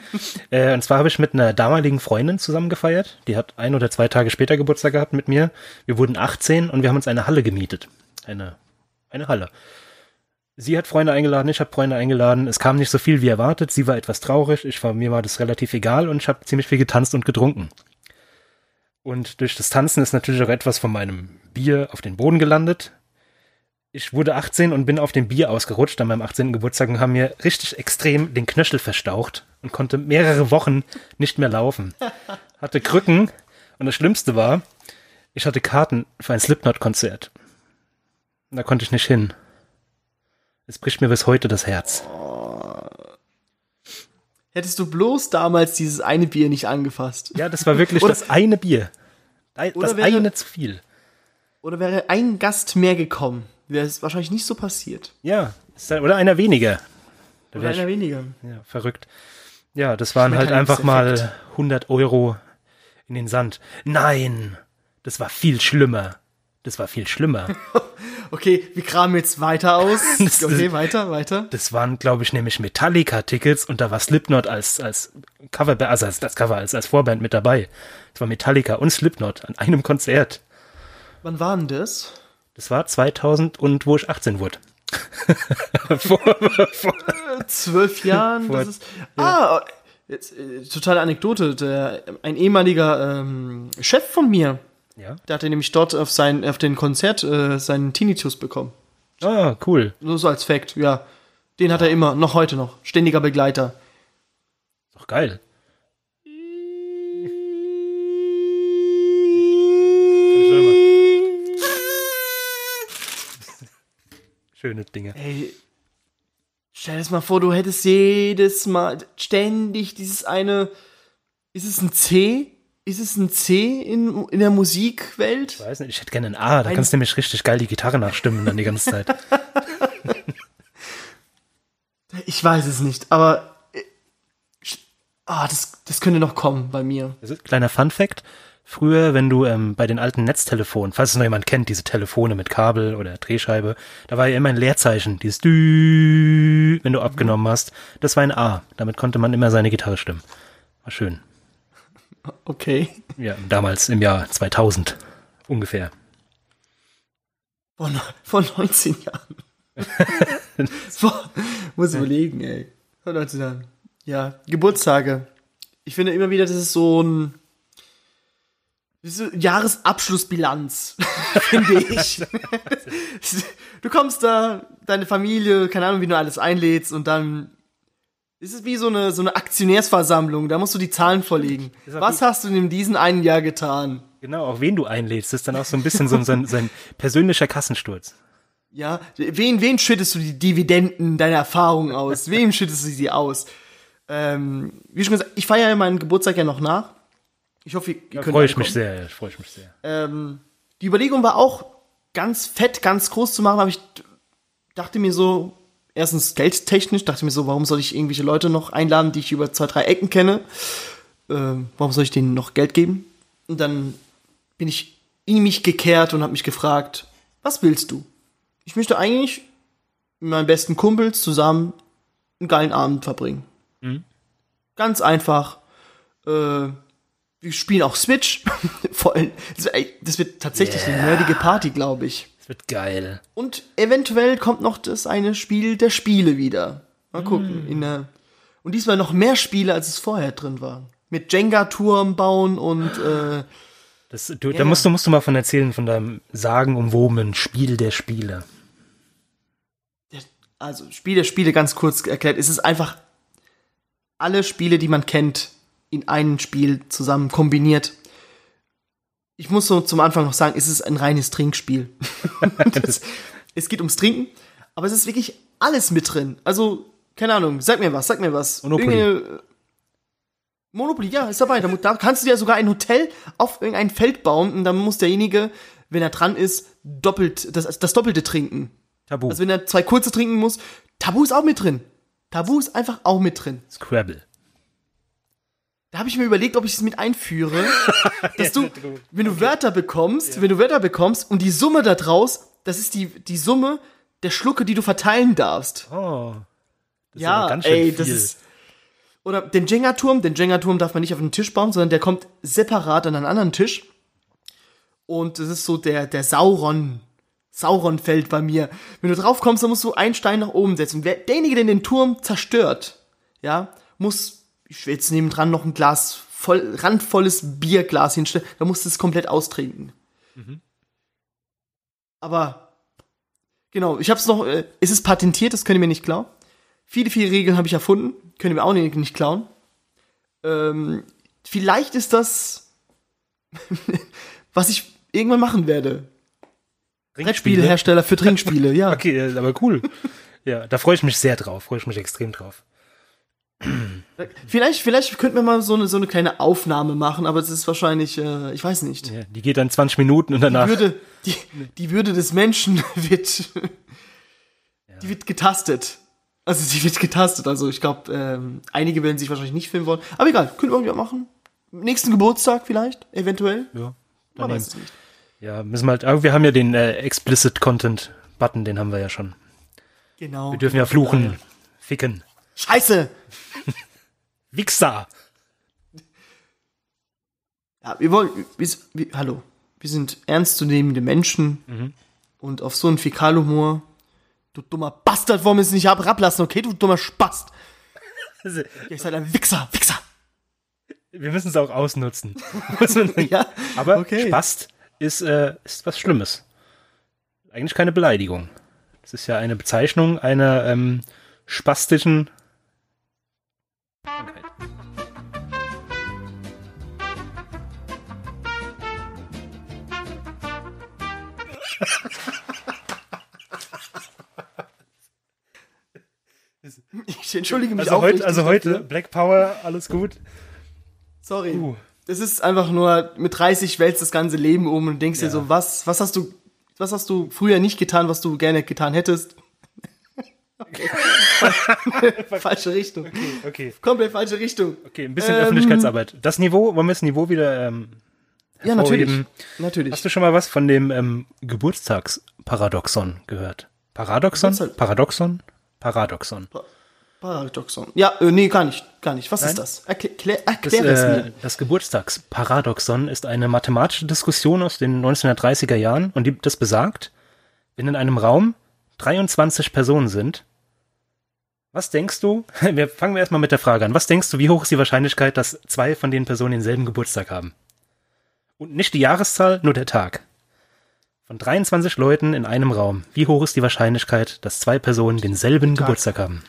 B: äh, und zwar habe ich mit einer damaligen Freundin zusammen gefeiert. Die hat ein oder zwei Tage später Geburtstag gehabt mit mir. Wir wurden 18 und wir haben uns eine Halle gemietet. Eine, eine Halle. Sie hat Freunde eingeladen, ich habe Freunde eingeladen. Es kam nicht so viel wie erwartet. Sie war etwas traurig. Ich war, mir war das relativ egal und ich habe ziemlich viel getanzt und getrunken. Und durch das Tanzen ist natürlich auch etwas von meinem Bier auf den Boden gelandet. Ich wurde 18 und bin auf dem Bier ausgerutscht an meinem 18. Geburtstag und haben mir richtig extrem den Knöchel verstaucht und konnte mehrere Wochen nicht mehr laufen. Hatte Krücken und das Schlimmste war, ich hatte Karten für ein Slipknot-Konzert. Da konnte ich nicht hin. Es bricht mir bis heute das Herz.
A: Hättest du bloß damals dieses eine Bier nicht angefasst.
B: Ja, das war wirklich
A: Oder-
B: das eine Bier. Das
A: Oder wäre-
B: eine zu viel.
A: Oder wäre ein Gast mehr gekommen, wäre es wahrscheinlich nicht so passiert.
B: Ja, oder einer weniger. Da
A: Oder einer weniger.
B: Ja, verrückt. Ja, das waren halt einfach mal 100 Euro in den Sand. Nein, das war viel schlimmer. Das war viel schlimmer.
A: Okay, wir kramen jetzt weiter aus.
B: Das-
A: Okay, weiter, weiter.
B: Das waren, glaube ich, nämlich Metallica-Tickets und da war Slipknot als, als Cover, also als das Cover, als, als Vorband mit dabei. Es war Metallica und Slipknot an einem Konzert.
A: Wann war denn das?
B: Das war 2000 und wo ich 18 wurde. vor, vor,
A: Zwölf Jahren.
B: Vor-
A: Das ist, ah, jetzt, äh, totale Anekdote. Der, ein ehemaliger ähm, Chef von mir,
B: ja.
A: der hatte nämlich dort auf sein, auf den Konzert äh, seinen Tinnitus bekommen.
B: Ah, cool.
A: Nur so als Fact, ja. Den hat er immer, noch heute noch. Ständiger Begleiter.
B: Doch geil. Schöne Dinge.
A: Ey, stell dir mal vor, du hättest jedes Mal ständig dieses eine. Ist es ein C? Ist es ein C in, in der Musikwelt?
B: Ich weiß nicht, ich hätte gerne ein A, da
A: Ein-
B: kannst du nämlich richtig geil die Gitarre nachstimmen dann die ganze Zeit.
A: Ich weiß es nicht, aber. äh, Ah, das, das könnte noch kommen bei mir.
B: Das ist ein kleiner Fun Fact. Früher, wenn du ähm, bei den alten Netztelefonen, falls es noch jemand kennt, diese Telefone mit Kabel oder Drehscheibe, da war ja immer ein Leerzeichen, dieses Dü, wenn du abgenommen hast. Das war ein A. Damit konnte man immer seine Gitarre stimmen. War schön.
A: Okay.
B: Ja, damals im Jahr 2000 ungefähr.
A: Von, von 19 Jahren. Boah, muss überlegen, ey. Von 19 Jahren. Ja, Geburtstage. Ich finde immer wieder, das ist so ein. Das ist so Jahresabschlussbilanz, finde ich. du kommst da, deine Familie, keine Ahnung, wie du alles einlädst und dann ist es wie so eine, so eine Aktionärsversammlung, da musst du die Zahlen vorlegen. Was hast du in diesem einen Jahr getan?
B: Genau, auch wen du einlädst, ist dann auch so ein bisschen so ein, so ein, so ein persönlicher Kassensturz.
A: Ja, wen, wen schüttest du die Dividenden deiner Erfahrungen aus? Wem schüttest du sie aus? Ähm, wie schon gesagt, ich feiere ja meinen Geburtstag ja noch nach. Ich hoffe, ihr,
B: Da
A: könnt
B: freue ich
A: ankommen.
B: mich sehr, ja, freue ich mich sehr.
A: Ähm, die Überlegung war auch, ganz fett, ganz groß zu machen, aber ich dachte mir so, erstens geldtechnisch, dachte mir so, warum soll ich irgendwelche Leute noch einladen, die ich über zwei, drei Ecken kenne? Ähm, warum soll ich denen noch Geld geben? Und dann bin ich in mich gekehrt und habe mich gefragt, was willst du? Ich möchte eigentlich mit meinen besten Kumpels zusammen einen geilen Abend verbringen. Ganz einfach. Äh, wir spielen auch Switch. Voll, das, das wird tatsächlich eine nerdige Party, glaube ich.
B: Es wird geil.
A: Und eventuell kommt noch das eine Spiel der Spiele wieder. Mal gucken. In der, und diesmal noch mehr Spiele, als es vorher drin war. Mit Jenga-Turm bauen und äh,
B: Das, du,
A: Ja.
B: Da musst du, musst du mal von erzählen, von deinem sagenumwobenen Spiel der Spiele.
A: also Spiel der Spiele ganz kurz erklärt. Es ist einfach alle Spiele, die man kennt, in ein Spiel zusammen kombiniert. Ich muss so zum Anfang noch sagen, es ist ein reines Trinkspiel. das, es geht ums Trinken, aber es ist wirklich alles mit drin. Also, keine Ahnung, sag mir was, sag mir was.
B: Monopoly.
A: Irgendeine- äh, Monopoly, ja, ist dabei. Da, da kannst du dir sogar ein Hotel auf irgendein Feld bauen und dann muss derjenige, wenn er dran ist, doppelt, das, das Doppelte trinken.
B: Tabu.
A: Also wenn er zwei kurze trinken muss, Tabu ist auch mit drin. Tabu ist einfach auch mit drin.
B: Scrabble.
A: Da habe ich mir überlegt, ob ich es mit einführe, dass du, wenn du Wörter bekommst, wenn du Wörter bekommst und die Summe da draus, das ist die, die Summe der Schlucke, die du verteilen darfst.
B: Oh. Das ist
A: ja,
B: aber ganz schön
A: ey,
B: viel.
A: das ist. Oder den Jenga-Turm. Den Jenga-Turm darf man nicht auf den Tisch bauen, sondern der kommt separat an einen anderen Tisch. Und das ist so der, der Sauron. Sauron-Feld bei mir. Wenn du drauf kommst, dann musst du einen Stein nach oben setzen. Wer, derjenige, der den Turm zerstört, ja, muss, ich will jetzt nebendran noch ein Glas voll, randvolles Bierglas hinstellen, da musst du es komplett austrinken. Aber, genau, ich hab's noch, äh, es ist patentiert, das könnt ihr mir nicht klauen. Viele, viele Regeln habe ich erfunden, könnt ihr mir auch nicht, nicht klauen. Ähm, vielleicht ist das, was ich irgendwann machen werde. Brettspielhersteller für Trinkspiele, ja.
B: Okay, äh, aber cool. ja, da freue ich mich sehr drauf, freue ich mich extrem drauf.
A: Vielleicht, vielleicht könnten wir mal so eine, so eine kleine Aufnahme machen, aber es ist wahrscheinlich, äh, ich weiß nicht.
B: Ja, die geht dann 20 Minuten und
A: Die
B: danach.
A: Würde, die, die Würde des Menschen wird, die wird getastet. Also sie wird getastet. Also ich glaube, ähm, einige werden sich wahrscheinlich nicht filmen wollen. Aber egal, können wir irgendwie machen. Nächsten Geburtstag vielleicht, eventuell.
B: ja,
A: Man weiß es nicht.
B: ja, müssen wir halt, aber wir haben ja den äh, Explicit Content Button, den haben wir ja schon.
A: Genau.
B: Wir dürfen ja fluchen, ficken.
A: Scheiße!
B: Wichser!
A: Ja, wir wollen, wir, wir, hallo, wir sind ernstzunehmende Menschen und auf so einen Fäkalhumor, du dummer Bastard, wollen wir es nicht ab- herablassen, okay, du dummer Spast. Ja, ihr seid ein Wichser, Wichser.
B: Wir müssen es auch ausnutzen.
A: Ja,
B: Aber
A: okay.
B: Spast ist, äh, ist was Schlimmes. Eigentlich keine Beleidigung. Das ist ja eine Bezeichnung einer ähm, spastischen Krankheit.
A: Ich entschuldige mich
B: Also heute,
A: aufrichtig
B: also heute
A: dafür.
B: Black Power, alles gut.
A: Sorry.
B: Uh.
A: Das ist einfach nur, mit 30 wälzt das ganze Leben um und denkst dir
B: Ja.
A: so, was, was hast du, was hast du früher nicht getan, was du gerne getan hättest? Okay. falsche Richtung.
B: Okay,
A: Komplett falsche Richtung.
B: okay, ein bisschen
A: Ähm,
B: Öffentlichkeitsarbeit. Das Niveau, wollen wir das Niveau wieder ähm,
A: Ja, natürlich. Natürlich.
B: Hast du schon mal was von dem ähm, Geburtstagsparadoxon gehört? Paradoxon? Paradoxon? Paradoxon.
A: Paradoxon. Ja, äh, nee, gar nicht. Gar nicht. Was
B: Nein?
A: ist das? Erklär, erklär,
B: Das,
A: es
B: äh,
A: mir.
B: das Geburtstagsparadoxon ist eine mathematische Diskussion aus den 1930er Jahren und die, das besagt, wenn in einem Raum 23 Personen sind, was denkst du, wir fangen wir erstmal mit der Frage an, was denkst du, wie hoch ist die Wahrscheinlichkeit, dass zwei von den Personen denselben Geburtstag haben? Und nicht die Jahreszahl, nur der Tag. Von 23 Leuten in einem Raum, wie hoch ist die Wahrscheinlichkeit, dass zwei Personen denselben
A: Tag.
B: Geburtstag haben?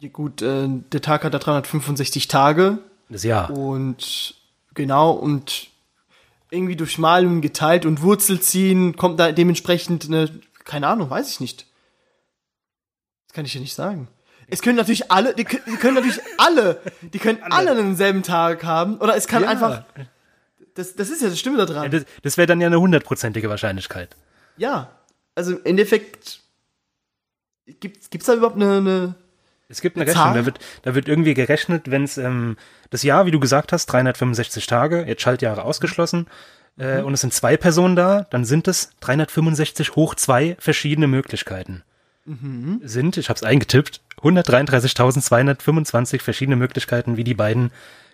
A: Ja, gut, äh, der Tag hat da 365 Tage
B: Das Jahr.
A: und genau und irgendwie durch Malen geteilt und Wurzel ziehen kommt da dementsprechend eine, keine Ahnung, weiß ich nicht. Das kann ich dir nicht sagen. Es können natürlich alle, die, können- die können natürlich alle, die können alle denselben Tag haben oder es kann
B: Ja.
A: einfach, das, das ist ja das Stimme daran.
B: Das, das wäre dann ja eine hundertprozentige Wahrscheinlichkeit.
A: Ja, also im Endeffekt gibt gibt's da überhaupt eine, eine
B: Es gibt eine
A: Eine
B: Rechnung,
A: Zahl?
B: da wird, da wird irgendwie gerechnet, wenn es ähm, das Jahr, wie du gesagt hast, 365 Tage, jetzt Schaltjahre ausgeschlossen, äh, und es sind zwei Personen da, dann sind es 365 hoch zwei verschiedene Möglichkeiten. Sind, ich habe es eingetippt, 133.225 verschiedene Möglichkeiten, wie die beiden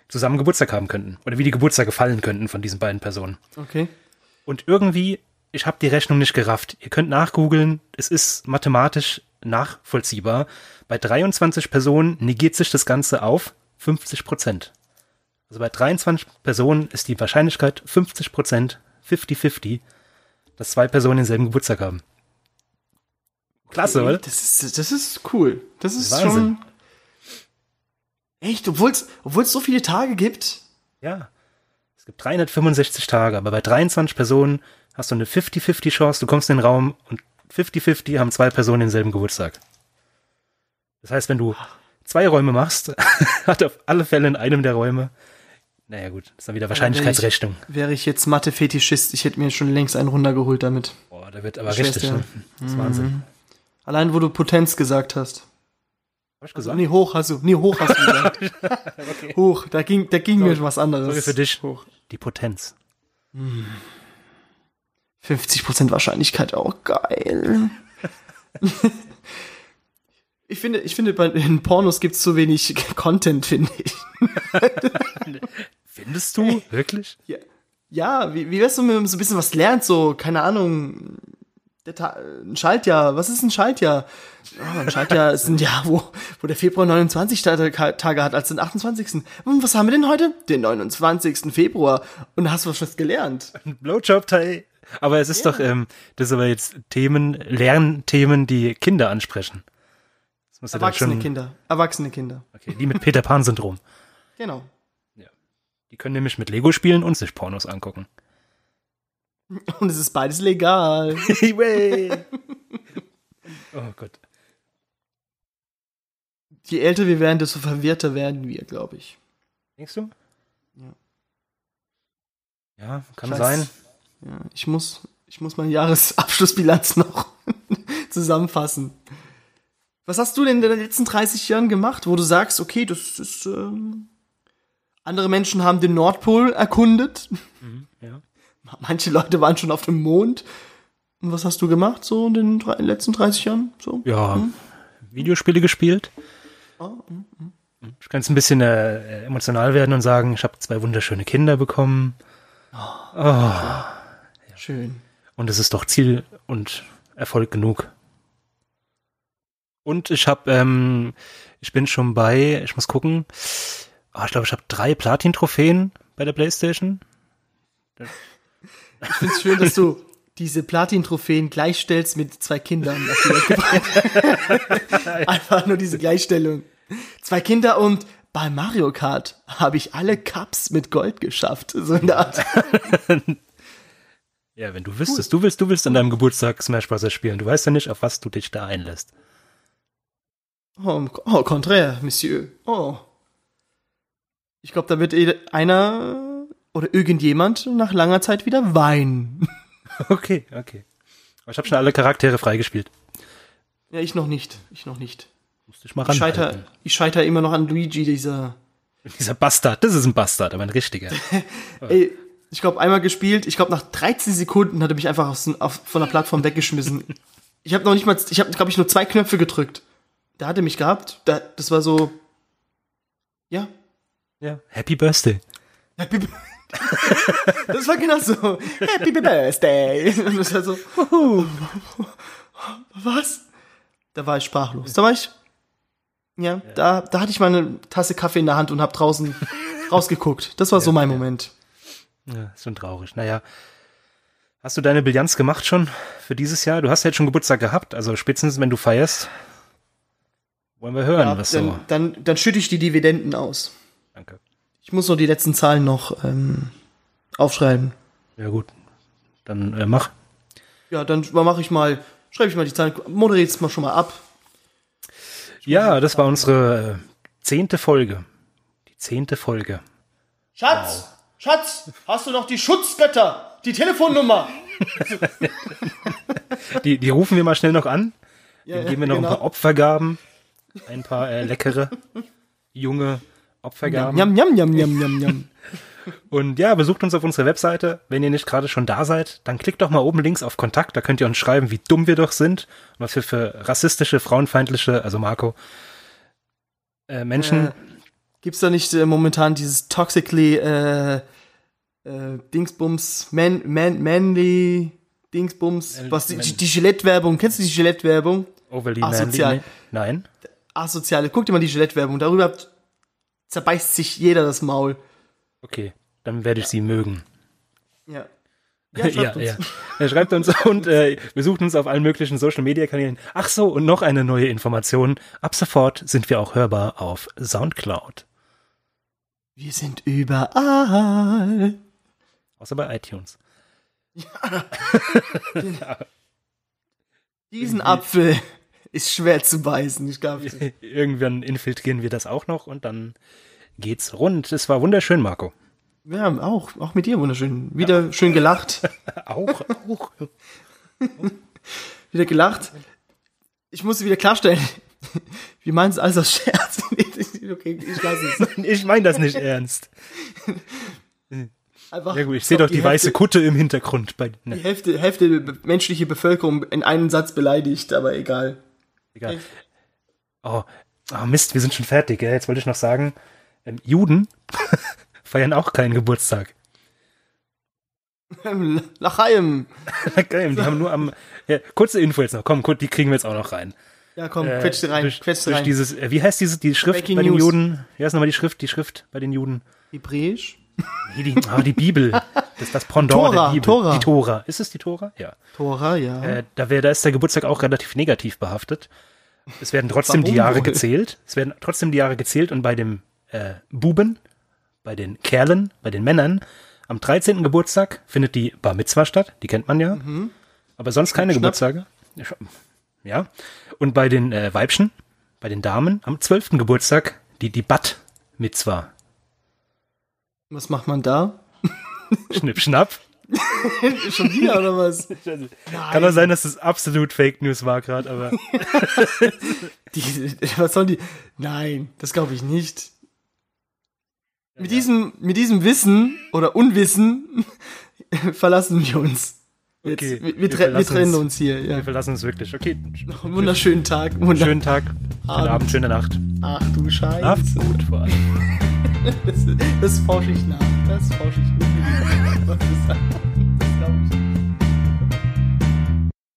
B: zusammen Geburtstag haben könnten oder wie die Geburtstage fallen könnten von diesen beiden Personen.
A: okay.
B: Und irgendwie, ich habe die Rechnung nicht gerafft. Ihr könnt nachgoogeln, es ist mathematisch nachvollziehbar. Bei 23 Personen negiert sich das Ganze auf 50 Prozent. Also bei 23 Personen ist die Wahrscheinlichkeit 50 Prozent, 50-50, dass zwei Personen denselben Geburtstag haben. Klasse, oder?
A: Das ist, das ist cool. Das ist
B: Wahnsinn.
A: schon. Echt, obwohl es so viele Tage gibt.
B: Ja. Es gibt 365 Tage, aber bei 23 Personen hast du eine 50-50 Chance, du kommst in den Raum und 50-50 haben zwei Personen denselben Geburtstag. Das heißt, wenn du zwei Räume machst, hat auf alle Fälle in einem der Räume, naja gut, das ist dann wieder Wahrscheinlichkeitsrechnung.
A: Wäre ich jetzt Mathe-Fetischist, ich hätte mir schon längst einen runtergeholt damit.
B: Boah, da wird aber
A: Ich
B: richtig, ne? Das ist Wahnsinn.
A: Allein, wo du Potenz gesagt hast.
B: Hab ich
A: Also,
B: gesagt?
A: nee, hoch hast du, nee, hoch hast du gesagt. Hoch, da ging, da ging mir was anderes.
B: Sorry für dich.
A: Hoch.
B: Die Potenz.
A: 50% Wahrscheinlichkeit auch geil. Ich finde, ich finde, bei in Pornos gibt's zu wenig Content, finde ich.
B: Findest du? Wirklich?
A: Ja, ja wie, wie wär's so, wenn man so ein bisschen was lernt, so, keine Ahnung, ein Schaltjahr, was ist ein Schaltjahr? Ja, ein Schaltjahr ist ein Jahr, wo, wo der Februar 29 Tage Tage hat als den 28. Und was haben wir denn heute? Den 29. Februar. Und da hast du was gelernt.
B: Ein Blowjob-Teil. Aber es ist doch, ähm, das sind aber jetzt Themen, Lernthemen, die Kinder ansprechen. Ja
A: Erwachsene
B: schon-
A: Kinder. Erwachsene Kinder.
B: Okay, die mit Peter Pan-Syndrom.
A: Genau.
B: Die können nämlich mit Lego spielen und sich Pornos angucken.
A: Und es ist beides legal.
B: oh Gott.
A: Je älter wir werden, desto verwirrter werden wir, glaube ich.
B: Denkst du?
A: Ja.
B: Ja, kann
A: Ich weiß-
B: sein.
A: Ja, ich muss, ich muss meine Jahresabschlussbilanz noch zusammenfassen. Was hast du denn in den letzten 30 Jahren gemacht, wo du sagst, okay, das ist, ähm, andere Menschen haben den Nordpol erkundet,
B: Ja.
A: Manche Leute waren schon auf dem Mond. Und was hast du gemacht so in den drei, letzten 30 Jahren? So?
B: Ja, Videospiele gespielt.
A: Oh, hm.
B: Ich kann jetzt ein bisschen äh, emotional werden und sagen, ich habe zwei wunderschöne Kinder bekommen.
A: Schön.
B: Und es ist doch Ziel und Erfolg genug. Und ich habe, ähm, ich bin schon bei, ich muss gucken, oh, ich glaube, ich habe drei Platin-Trophäen bei der Playstation.
A: Ich finde es schön, dass du diese Platin-Trophäen gleichstellst mit zwei Kindern. Einfach nur diese Gleichstellung. Zwei Kinder und bei Mario Kart habe ich alle Cups mit Gold geschafft. So in der Art.
B: Ja, wenn du wüsstest, du willst, du willst an deinem Geburtstag Smash Bros. spielen. Du weißt ja nicht, auf was du dich da einlässt.
A: Oh, oh contraire, Monsieur. Oh. Ich glaube, da wird eh einer oder irgendjemand nach langer Zeit wieder weinen.
B: Okay, okay. Aber ich habe schon alle Charaktere freigespielt.
A: Ja, ich noch nicht. Ich noch nicht.
B: Musste ich mal
A: Ich scheiter, ich scheiter immer noch an Luigi, dieser
B: Dieser Bastard, das ist ein Bastard, aber ein richtiger.
A: Ey, ich glaube, einmal gespielt. Ich glaube, nach 13 Sekunden hat er mich einfach aus, auf, von der Plattform weggeschmissen. Ich habe noch nicht mal, ich habe, glaube ich, nur zwei Knöpfe gedrückt. Da hat er mich gehabt. Da, das war so, ja.
B: Ja. Happy Birthday.
A: Happy B- Das war genau so. Happy Birthday. Und das war so, was? Da war ich sprachlos. Da war ich, ja, da, da hatte ich meine Tasse Kaffee in der Hand und habe draußen rausgeguckt. Das war so mein Moment.
B: Ja, ist schon traurig. Naja. Hast du deine Bilanz gemacht schon für dieses Jahr? Du hast ja jetzt schon Geburtstag gehabt, also spätestens wenn du feierst. Wollen wir hören,
A: Ja,
B: was
A: dann,
B: so.
A: dann, dann schütte ich die Dividenden aus.
B: Danke.
A: Ich muss nur die letzten Zahlen noch ähm, aufschreiben.
B: Ja gut. Dann äh, mach.
A: Ja, dann mache ich mal, schreibe ich mal die Zahlen, moderiere mal schon mal ab.
B: Ja, das war unsere äh, zehnte Folge. Die zehnte Folge.
A: Schatz, Schatz, hast du noch die Schutzblätter, die Telefonnummer?
B: Die, die rufen wir mal schnell noch an.
A: Ja,
B: Dann geben wir noch ein paar Opfergaben. Ein paar äh, leckere, junge Opfergaben.
A: Jam, jam, jam, jam, jam, jam.
B: Und ja, besucht uns auf unserer Webseite. Wenn ihr nicht gerade schon da seid, dann klickt doch mal oben links auf Kontakt. Da könnt ihr uns schreiben, wie dumm wir doch sind und was wir für rassistische, frauenfeindliche, also Marco, äh, Menschen.
A: Äh, Gibt's da nicht äh, momentan dieses toxically äh, äh, Dingsbums, man, man, manly Dingsbums, was die, die Gillette-Werbung, kennst du die Gillette-Werbung?
B: overly
A: asozial.
B: manly. Nein.
A: Asoziale, guck dir mal die Gillette-Werbung, darüber zerbeißt sich jeder das Maul.
B: Okay, dann werde ich sie mögen.
A: Ja.
B: Ja,
A: schreibt
B: ja.
A: uns.
B: Er schreibt uns und äh, besucht uns auf allen möglichen Social Media Kanälen. Ach so, und noch eine neue Information. Ab sofort sind wir auch hörbar auf Soundcloud.
A: Wir sind überall.
B: Außer bei iTunes.
A: Diesen Apfel ist schwer zu beißen, ich glaube.
B: Irgendwann infiltrieren wir das auch noch und dann geht's rund. Es war wunderschön, Marco.
A: Ja, auch, auch mit dir wunderschön. Wieder schön gelacht.
B: Auch, auch.
A: Wieder gelacht. Ich musste wieder klarstellen. Wir meinen es alles aus Scherz. okay, ich lasse es.
B: Ich meine das nicht ernst.
A: Einfach,
B: Ja gut, ich sehe doch die, weiße
A: Hälfte,
B: Kutte im Hintergrund. Bei,
A: Die
B: ne,
A: Hälfte, Hälfte der menschliche Bevölkerung in einem Satz beleidigt, aber egal.
B: Egal. Oh, oh Mist, wir sind schon fertig. Jetzt wollte ich noch sagen, ähm, Juden feiern auch keinen Geburtstag.
A: Lachaim.
B: Geil, die haben nur am. Ja, kurze Info jetzt noch. Komm, die kriegen wir jetzt auch noch rein.
A: Ja, komm,
B: Äh,
A: quetsch rein,
B: durch,
A: quetsch
B: durch
A: rein.
B: dieses, äh, wie heißt diese die Schrift
A: Breaking
B: bei den
A: News.
B: Juden? Wie heißt nochmal die Schrift? Die Schrift bei den Juden?
A: Hebräisch?
B: Nee, die, ah, die Bibel. Das ist das Pendant
A: Tora,
B: der Bibel.
A: Tora.
B: Die Tora. Ist es die Tora? Ja.
A: Tora, ja.
B: Äh, da, wär, da ist der Geburtstag auch relativ negativ behaftet. Es werden trotzdem die Jahre
A: wohl?
B: gezählt. Es werden trotzdem die Jahre gezählt und bei dem äh, Buben, bei den Kerlen, bei den Männern, am 13. Geburtstag findet die Bar Mitzwa statt. Die kennt man ja. Aber sonst keine
A: Schnapp.
B: Geburtstage. Ja. Und bei den äh, Weibchen, bei den Damen, am 12. Geburtstag die, die Bat Mitzwa.
A: Was macht man da?
B: Schnipp, schnapp.
A: Schon wieder oder was?
B: Kann doch sein, dass das absolut Fake News war gerade, aber
A: Die, was sollen die? Nein, das glaube ich nicht. Mit diesem, mit diesem Wissen oder Unwissen verlassen wir uns. Jetzt,
B: Okay,
A: wir, wir,
B: wir
A: wir trennen
B: uns.
A: uns hier. Ja.
B: wir verlassen uns wirklich. Okay,
A: Einen wunderschönen Tag. Wunder
B: schönen Tag, schönen
A: Abend.
B: Abend, schöne Nacht.
A: Ach du Scheiße.
B: Schlaf gut vor allem.
A: Das, das forsche ich nach. Das forsche ich nach.